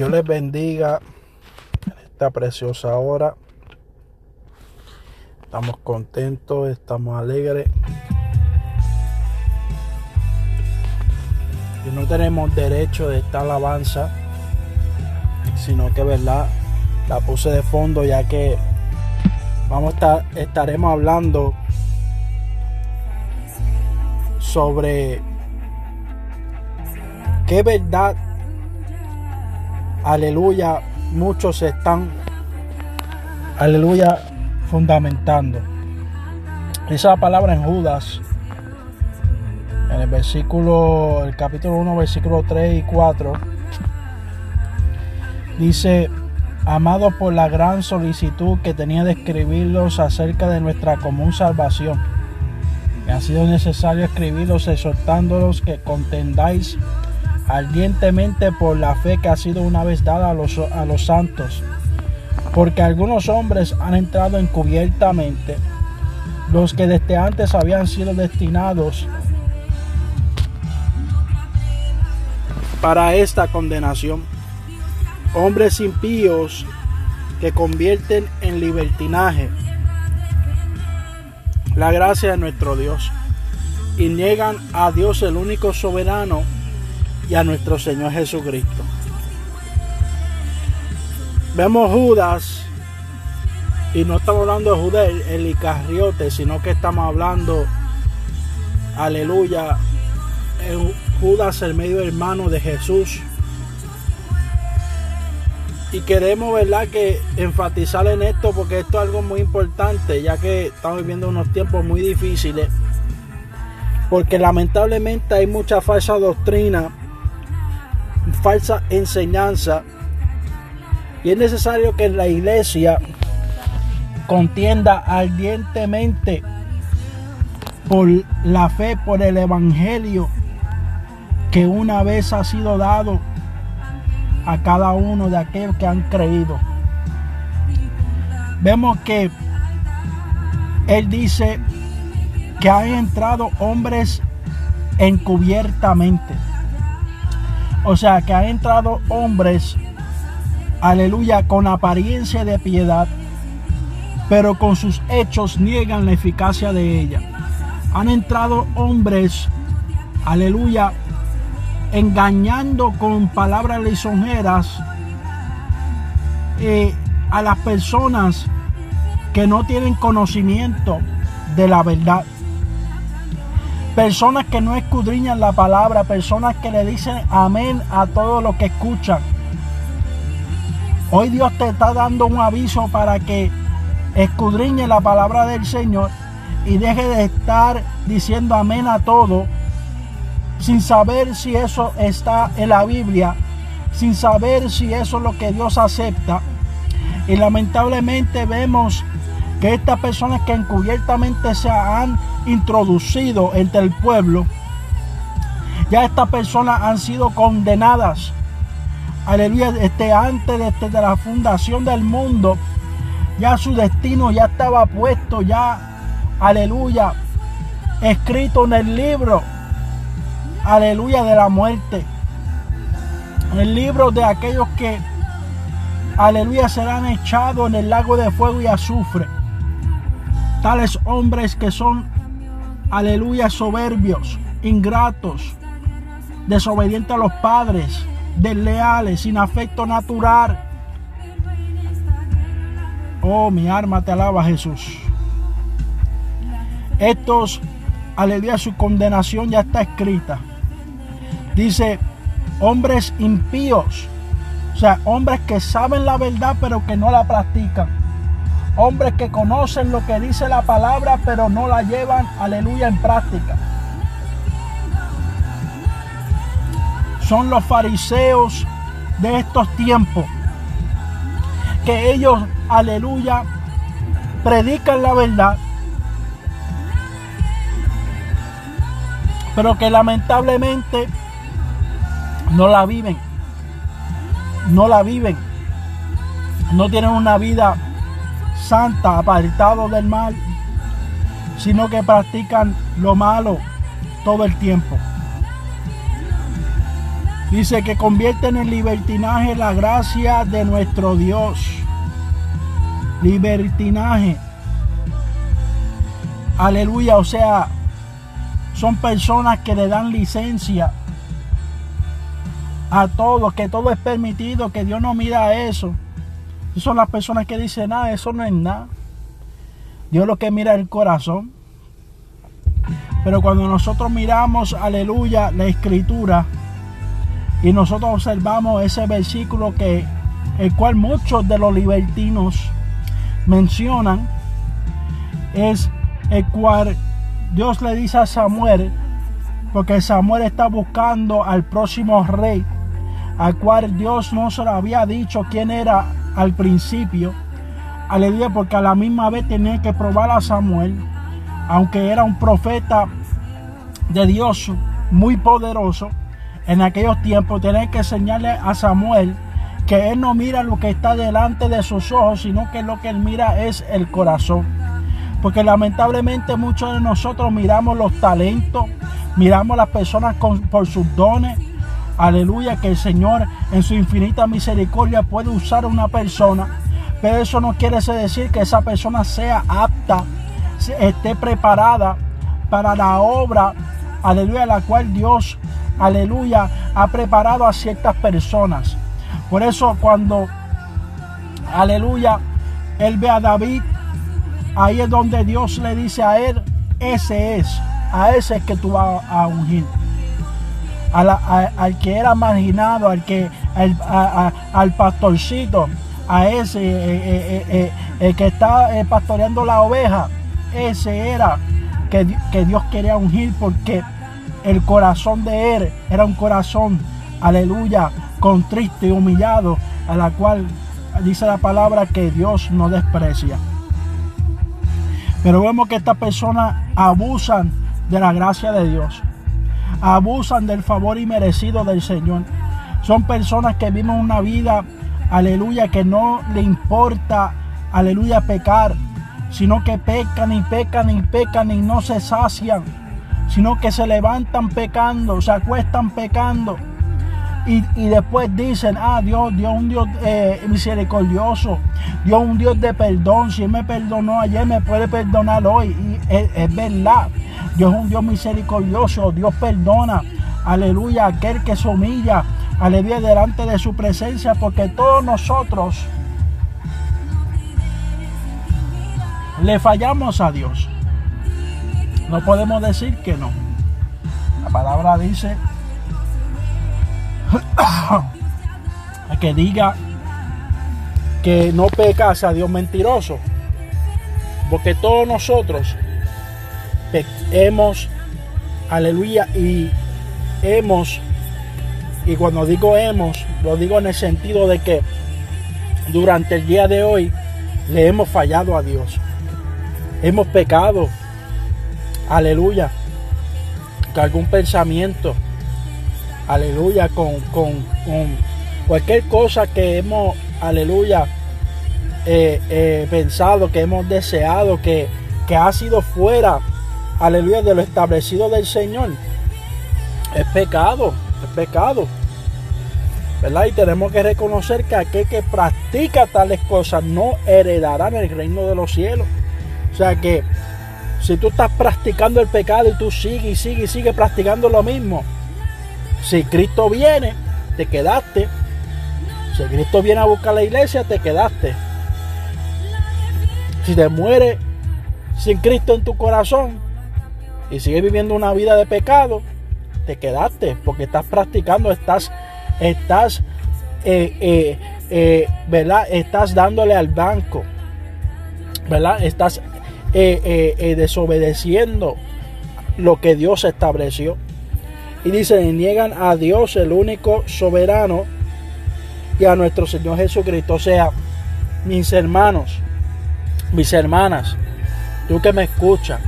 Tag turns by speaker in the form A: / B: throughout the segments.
A: Dios les bendiga en esta preciosa hora. Estamos contentos, estamos alegres. Y no tenemos derecho de esta alabanza, sino que verdad la puse de fondo ya que vamos a estar, estaremos hablando sobre qué verdad, aleluya, muchos están, aleluya, fundamentando. Esa palabra en Judas, en el versículo, el capítulo 1, versículo 3 y 4, dice, amado por la gran solicitud que tenía de escribirlos acerca de nuestra común salvación me ha sido necesario escribirlos exhortándolos que contendáis ardientemente por la fe que ha sido una vez dada a los, a los santos. Porque algunos hombres han entrado encubiertamente, los que desde antes habían sido destinados para esta condenación. Hombres impíos que convierten en libertinaje la gracia de nuestro Dios y niegan a Dios el único soberano y a nuestro Señor Jesucristo. Vemos Judas y no estamos hablando de Judas el, Icarriote, sino que estamos hablando, aleluya, Judas el medio hermano de Jesús y queremos, ¿verdad?, que enfatizar en esto porque esto es algo muy importante, ya que estamos viviendo unos tiempos muy difíciles. Porque lamentablemente hay mucha falsa doctrina, falsa enseñanza. Y es necesario que la iglesia contienda ardientemente por la fe, por el evangelio que una vez ha sido dado a cada uno de aquellos que han creído. Vemos que Él dice que han entrado hombres encubiertamente. O sea, que han entrado hombres, aleluya, con apariencia de piedad, pero con sus hechos niegan la eficacia de ella. Han entrado hombres, aleluya, engañando con palabras lisonjeras eh, a las personas que no tienen conocimiento de la verdad. Personas que no escudriñan la palabra, personas que le dicen amén a todo lo que escuchan. Hoy Dios te está dando un aviso para que escudriñe la palabra del Señor y deje de estar diciendo amén a todo sin saber si eso está en la Biblia, sin saber si eso es lo que Dios acepta. Y lamentablemente vemos que estas personas que encubiertamente se han introducido entre el pueblo, ya estas personas han sido condenadas. Aleluya, este, antes de, de la fundación del mundo, ya su destino ya estaba puesto, ya, aleluya, escrito en el libro aleluya, de la muerte. El libro de aquellos que, aleluya, serán echados en el lago de fuego y azufre. Tales hombres que son, aleluya, soberbios, ingratos, desobedientes a los padres, desleales, sin afecto natural. Oh, mi alma te alaba Jesús. Estos, aleluya, su condenación ya está escrita. Dice, hombres impíos. O sea, hombres que saben la verdad pero que no la practican. Hombres que conocen lo que dice la palabra pero no la llevan, aleluya, en práctica. Son los fariseos de estos tiempos. Que ellos, aleluya, predican la verdad. Pero que lamentablemente no la viven. No la viven. No tienen una vida santa, apartado del mal, sino que practican lo malo todo el tiempo. Dice que convierten en libertinaje la gracia de nuestro Dios. Libertinaje. Aleluya, o sea, son personas que le dan licencia a todos, que todo es permitido, que Dios no mira eso. Son las personas que dicen, nada, eso no es nada. Dios lo que mira el corazón. Pero cuando nosotros miramos, aleluya, la escritura, y nosotros observamos ese versículo que el cual muchos de los libertinos mencionan, es el cual Dios le dice a Samuel, porque Samuel está buscando al próximo rey, al cual Dios no se lo había dicho quién era al principio. Aleluya, porque a la misma vez tenía que probar a Samuel, aunque era un profeta de Dios muy poderoso, en aquellos tiempos tenía que enseñarle a Samuel que él no mira lo que está delante de sus ojos, sino que lo que él mira es el corazón. Porque lamentablemente muchos de nosotros miramos los talentos, miramos las personas por sus dones. Aleluya, que el Señor en su infinita misericordia puede usar a una persona. Pero eso no quiere decir que esa persona sea apta, esté preparada para la obra, aleluya, la cual Dios, aleluya, ha preparado a ciertas personas. Por eso cuando, aleluya, él ve a David Ahí es donde Dios le dice a él, ese es, a ese es que tú vas a ungir. Al que era marginado, al que al pastorcito, a ese eh, eh, eh, el que está pastoreando la oveja, ese era que, que Dios quería ungir porque el corazón de él era un corazón, aleluya, contrito y humillado, a la cual dice la palabra que Dios no desprecia. Pero vemos que estas personas abusan de la gracia de Dios. Abusan del favor inmerecido del Señor. Son personas que viven una vida, aleluya, que no le importa, aleluya, pecar, sino que pecan y pecan y pecan y no se sacian, sino que se levantan pecando, se acuestan pecando y, después dicen, ah, Dios, Dios un Dios eh, misericordioso, Dios un Dios de perdón, si Él me perdonó ayer, me puede perdonar hoy. Y es, verdad, Dios es un Dios misericordioso, Dios perdona, aleluya, aquel que se humilla, aleluya, delante de su presencia, porque todos nosotros le fallamos a Dios. No podemos decir que no. La palabra dice que diga que no peca a Dios mentiroso. Porque todos nosotros hemos, aleluya, y hemos, y cuando digo hemos, lo digo en el sentido de que durante el día de hoy le hemos fallado a Dios. Hemos pecado, aleluya, que algún pensamiento, aleluya, con, cualquier cosa que hemos, aleluya, eh, eh, pensado, que hemos deseado, que, que ha sido fuera, aleluya, de lo establecido del Señor. Es pecado, es pecado. ¿verdad? Y tenemos que reconocer que aquel que practica tales cosas no heredará en el reino de los cielos. O sea que si tú estás practicando el pecado y tú sigues y sigues y sigues practicando lo mismo, si Cristo viene, te quedaste. Si Cristo viene a buscar la iglesia, te quedaste. Si te mueres sin Cristo en tu corazón y sigues viviendo una vida de pecado, te quedaste porque estás practicando, estás, estás, eh, eh, eh, ¿verdad? Estás dándole al banco, ¿verdad? Estás desobedeciendo lo que Dios estableció. Y dice, niegan a Dios, el único soberano, y a nuestro Señor Jesucristo. O sea, mis hermanos, mis hermanas, tú que me escuchas,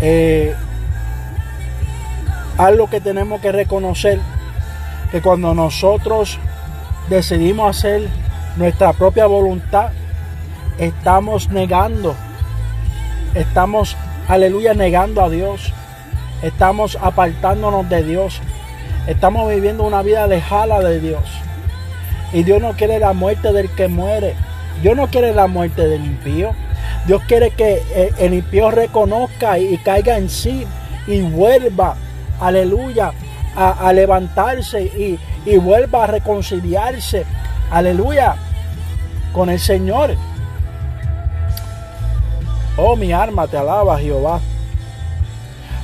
A: eh, algo que tenemos que reconocer, que cuando nosotros decidimos hacer nuestra propia voluntad, estamos negando, estamos, aleluya, negando a Dios estamos apartándonos de Dios. Estamos viviendo una vida lejana de Dios. Y Dios no quiere la muerte del que muere. Dios no quiere la muerte del impío. Dios quiere que eh, el impío reconozca y caiga en sí y vuelva, aleluya, a, levantarse y, y vuelva a reconciliarse, aleluya, con el Señor. Oh, mi alma te alaba, Jehová.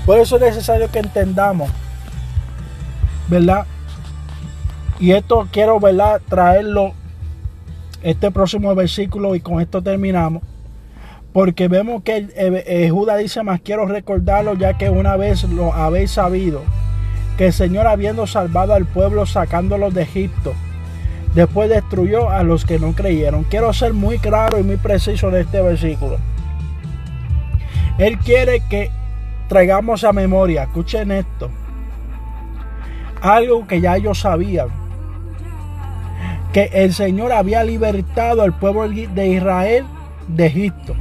A: Por eso es necesario que entendamos, ¿verdad? Y esto quiero, ¿verdad? Traerlo este próximo versículo y con esto terminamos. Porque vemos que eh, Judas dice más, quiero recordarlo ya que una vez lo habéis sabido, que el Señor habiendo salvado al pueblo sacándolos de Egipto, después destruyó a los que no creyeron. Quiero ser muy claro y muy preciso de este versículo. Él quiere que traigamos a memoria, escuchen esto, algo que ya ellos sabían, que el Señor había libertado al pueblo de Israel de Egipto.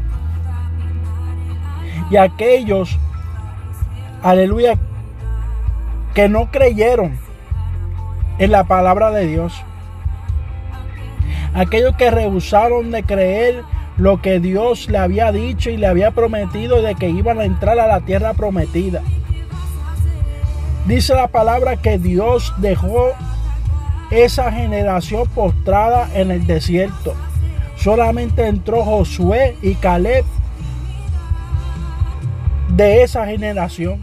A: Y aquellos, aleluya, que no creyeron en la palabra de Dios, aquellos que rehusaron de creer lo que Dios le había dicho y le había prometido de que iban a entrar a la tierra prometida. Dice la palabra que Dios dejó esa generación postrada en el desierto. Solamente entró Josué y Caleb de esa generación.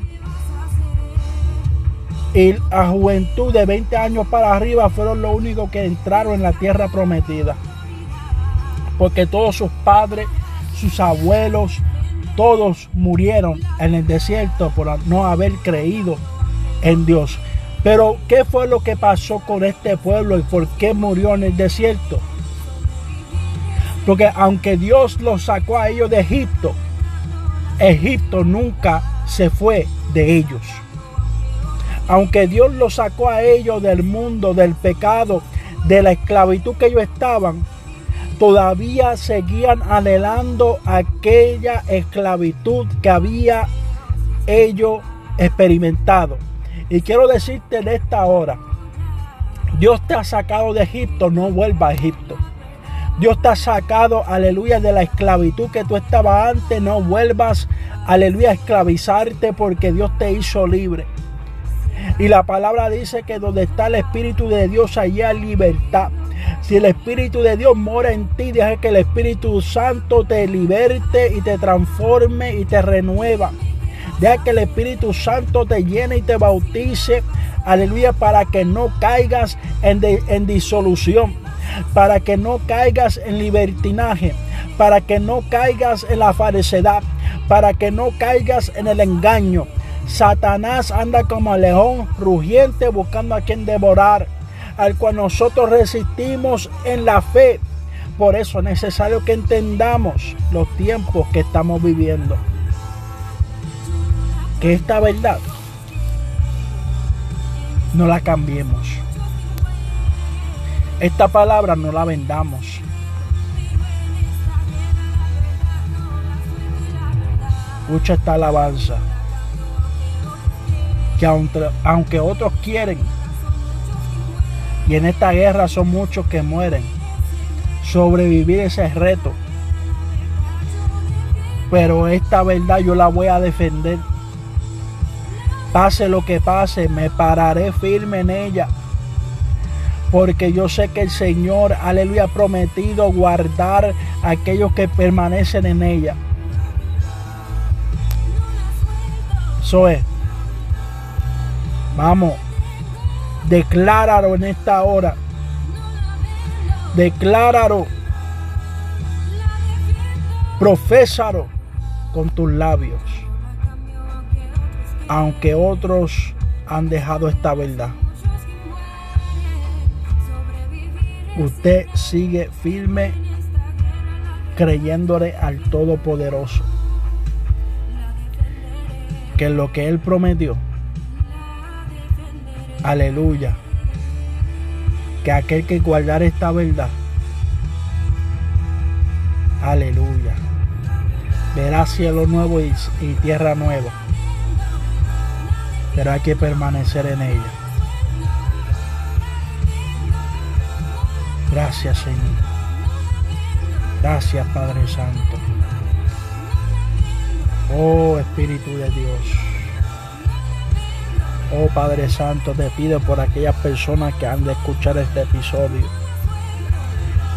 A: Y la juventud de 20 años para arriba fueron los únicos que entraron en la tierra prometida porque todos sus padres, sus abuelos, todos murieron en el desierto por no haber creído en Dios. Pero ¿qué fue lo que pasó con este pueblo y por qué murió en el desierto? Porque aunque Dios los sacó a ellos de Egipto, Egipto nunca se fue de ellos. Aunque Dios los sacó a ellos del mundo, del pecado, de la esclavitud que ellos estaban, todavía seguían anhelando aquella esclavitud que había ellos experimentado. Y quiero decirte en esta hora, Dios te ha sacado de Egipto, no vuelva a Egipto. Dios te ha sacado, aleluya, de la esclavitud que tú estabas antes, no vuelvas, aleluya, a esclavizarte porque Dios te hizo libre. Y la palabra dice que donde está el Espíritu de Dios, allí hay libertad. Si el Espíritu de Dios mora en ti, deja que el Espíritu Santo te liberte y te transforme y te renueva. Deja que el Espíritu Santo te llene y te bautice. Aleluya, para que no caigas en, disolución. Para que no caigas en libertinaje. Para que no caigas en la falsedad. Para que no caigas en el engaño. Satanás anda como león rugiente buscando a quien devorar al cual nosotros resistimos en la fe. Por eso es necesario que entendamos los tiempos que estamos viviendo. Que esta verdad no la cambiemos. Esta palabra no la vendamos. Escucha esta alabanza. Que aunque, aunque otros quieren y en esta guerra son muchos que mueren. Sobrevivir ese reto. Pero esta verdad yo la voy a defender. Pase lo que pase, me pararé firme en ella. Porque yo sé que el Señor, aleluya, ha prometido guardar a aquellos que permanecen en ella. Eso es. Vamos. Decláralo en esta hora. Decláralo. Profésalo con tus labios. Aunque otros han dejado esta verdad. Usted sigue firme creyéndole al Todopoderoso. Que lo que Él prometió Aleluya. Que aquel que guardar esta verdad. Aleluya. Verá cielo nuevo y, y tierra nueva. Pero hay que permanecer en ella. Gracias Señor. Gracias Padre Santo. Oh Espíritu de Dios. Oh Padre Santo, te pido por aquellas personas que han de escuchar este episodio.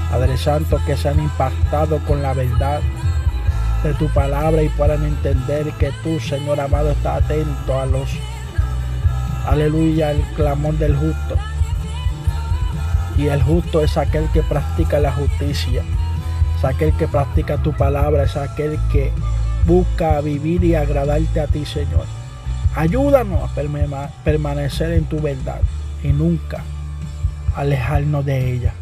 A: Padre Santo, que se han impactado con la verdad de tu palabra y puedan entender que tú, Señor amado, estás atento a los, aleluya, el clamor del justo. Y el justo es aquel que practica la justicia, es aquel que practica tu palabra, es aquel que busca vivir y agradarte a ti, Señor. Ayúdanos a permanecer en tu verdad y nunca alejarnos de ella.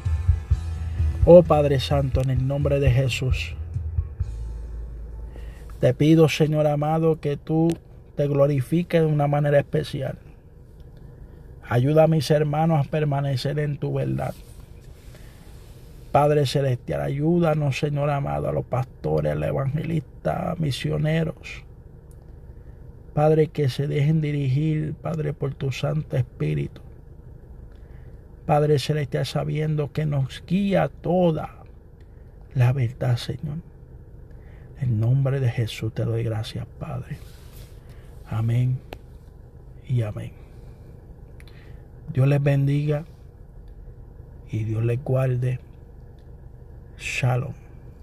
A: Oh Padre Santo, en el nombre de Jesús. Te pido, Señor amado, que tú te glorifiques de una manera especial. Ayuda a mis hermanos a permanecer en tu verdad. Padre Celestial, ayúdanos, Señor amado, a los pastores, a los evangelistas, misioneros. Padre, que se dejen dirigir, Padre, por tu Santo Espíritu. Padre Celestial, sabiendo que nos guía toda la verdad, Señor. En nombre de Jesús te doy gracias, Padre. Amén y amén. Dios les bendiga y Dios les guarde. Shalom.